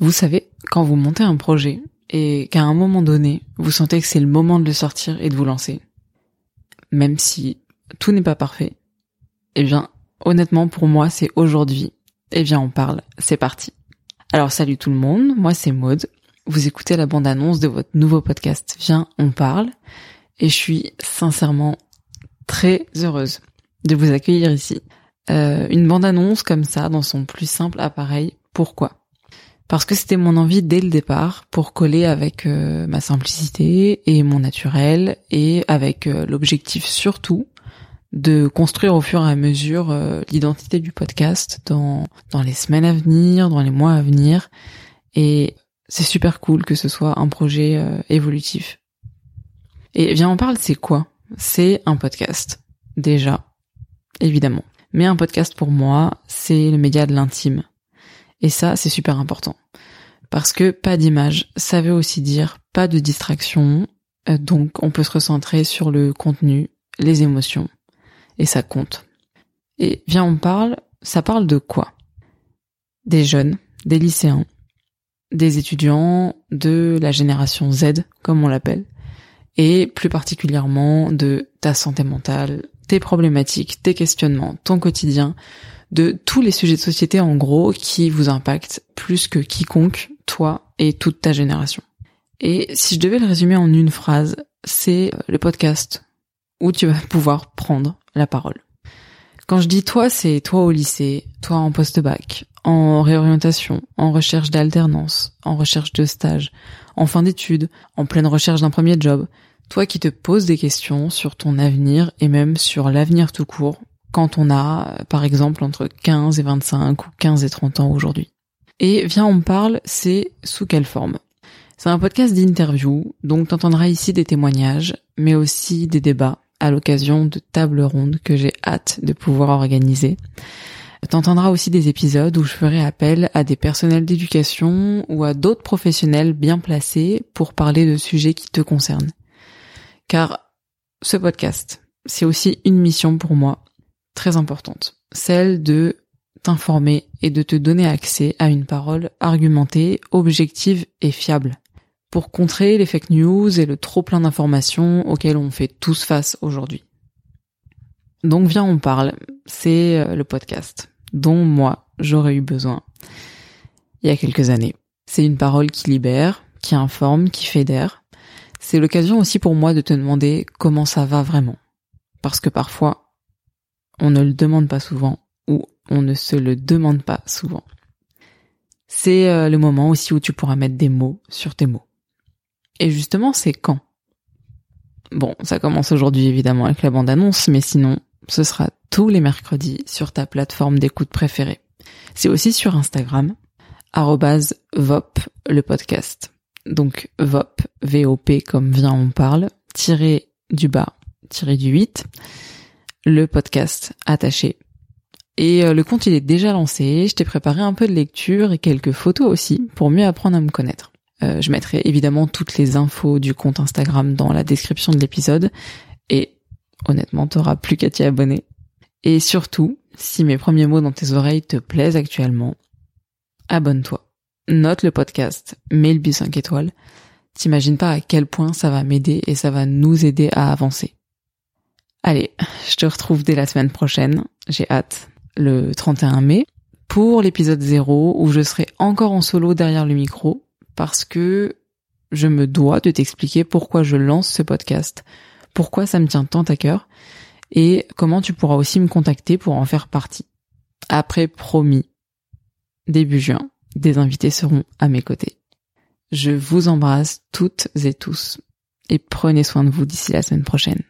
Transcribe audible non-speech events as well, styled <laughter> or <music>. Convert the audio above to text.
Vous savez, quand vous montez un projet et qu'à un moment donné, vous sentez que c'est le moment de le sortir et de vous lancer, même si tout n'est pas parfait, eh bien, honnêtement, pour moi, c'est aujourd'hui. Eh bien, on parle. C'est parti. Alors, salut tout le monde. Moi, c'est Maude. Vous écoutez la bande-annonce de votre nouveau podcast Viens, on parle. Et je suis sincèrement très heureuse de vous accueillir ici. Euh, une bande-annonce comme ça, dans son plus simple appareil. Pourquoi? Parce que c'était mon envie dès le départ pour coller avec euh, ma simplicité et mon naturel et avec euh, l'objectif surtout de construire au fur et à mesure euh, l'identité du podcast dans les semaines à venir, dans les mois à venir et c'est super cool que ce soit un projet évolutif. Et viens on parle c'est quoi? C'est un podcast déjà évidemment. Mais un podcast pour moi, c'est le média de l'intime et ça, c'est super important. Parce que pas d'image, ça veut aussi dire pas de distraction, euh, donc on peut se recentrer sur le contenu, les émotions, et ça compte. Et viens, on parle, ça parle de quoi? Des jeunes, des lycéens, des étudiants de la génération Z, comme on l'appelle, et plus particulièrement de ta santé mentale, tes problématiques, tes questionnements, ton quotidien, de tous les sujets de société en gros qui vous impactent plus que quiconque, toi et toute ta génération. Et si je devais le résumer en une phrase, c'est le podcast où tu vas <laughs> pouvoir prendre la parole. Quand je dis toi, c'est toi au lycée, toi en post-bac, en réorientation, en recherche d'alternance, en recherche de stage, en fin d'études, en pleine recherche d'un premier job, toi qui te poses des questions sur ton avenir et même sur l'avenir tout court, quand on a, par exemple, entre 15 et 25 ou 15 et 30 ans aujourd'hui. Et viens, on parle, c'est sous quelle forme? C'est un podcast d'interview, donc t'entendras ici des témoignages, mais aussi des débats à l'occasion de tables rondes que j'ai hâte de pouvoir organiser. T'entendras aussi des épisodes où je ferai appel à des personnels d'éducation ou à d'autres professionnels bien placés pour parler de sujets qui te concernent. Car ce podcast, c'est aussi une mission pour moi très importante, celle de t'informer et de te donner accès à une parole argumentée, objective et fiable pour contrer les fake news et le trop plein d'informations auxquelles on fait tous face aujourd'hui. Donc viens on parle, c'est euh, le podcast dont moi j'aurais eu besoin il y a quelques années. C'est une parole qui libère, qui informe, qui fédère. C'est l'occasion aussi pour moi de te demander comment ça va vraiment. Parce que parfois, on ne le demande pas souvent ou on ne se le demande pas souvent. C'est euh, le moment aussi où tu pourras mettre des mots sur tes mots. Et justement, c'est quand? Bon, ça commence aujourd'hui évidemment avec la bande-annonce, mais sinon, ce sera tous les mercredis sur ta plateforme d'écoute préférée. C'est aussi sur Instagram, @vop le podcast. Donc vop, V-O-P comme vient on parle, tiré du bas, tiré du 8 le podcast attaché. Et euh, le compte il est déjà lancé, je t'ai préparé un peu de lecture et quelques photos aussi pour mieux apprendre à me connaître. Euh, je mettrai évidemment toutes les infos du compte Instagram dans la description de l'épisode et honnêtement t'auras plus qu'à t'y abonner. Et surtout, si mes premiers mots dans tes oreilles te plaisent actuellement, abonne-toi. Note le podcast, mets le 5 étoiles. T'imagines pas à quel point ça va m'aider et ça va nous aider à avancer. Allez, je te retrouve dès la semaine prochaine. J'ai hâte. Le 31 mai pour l'épisode 0 où je serai encore en solo derrière le micro parce que je me dois de t'expliquer pourquoi je lance ce podcast, pourquoi ça me tient tant à cœur et comment tu pourras aussi me contacter pour en faire partie. Après, promis, début juin, des invités seront à mes côtés. Je vous embrasse toutes et tous et prenez soin de vous d'ici la semaine prochaine.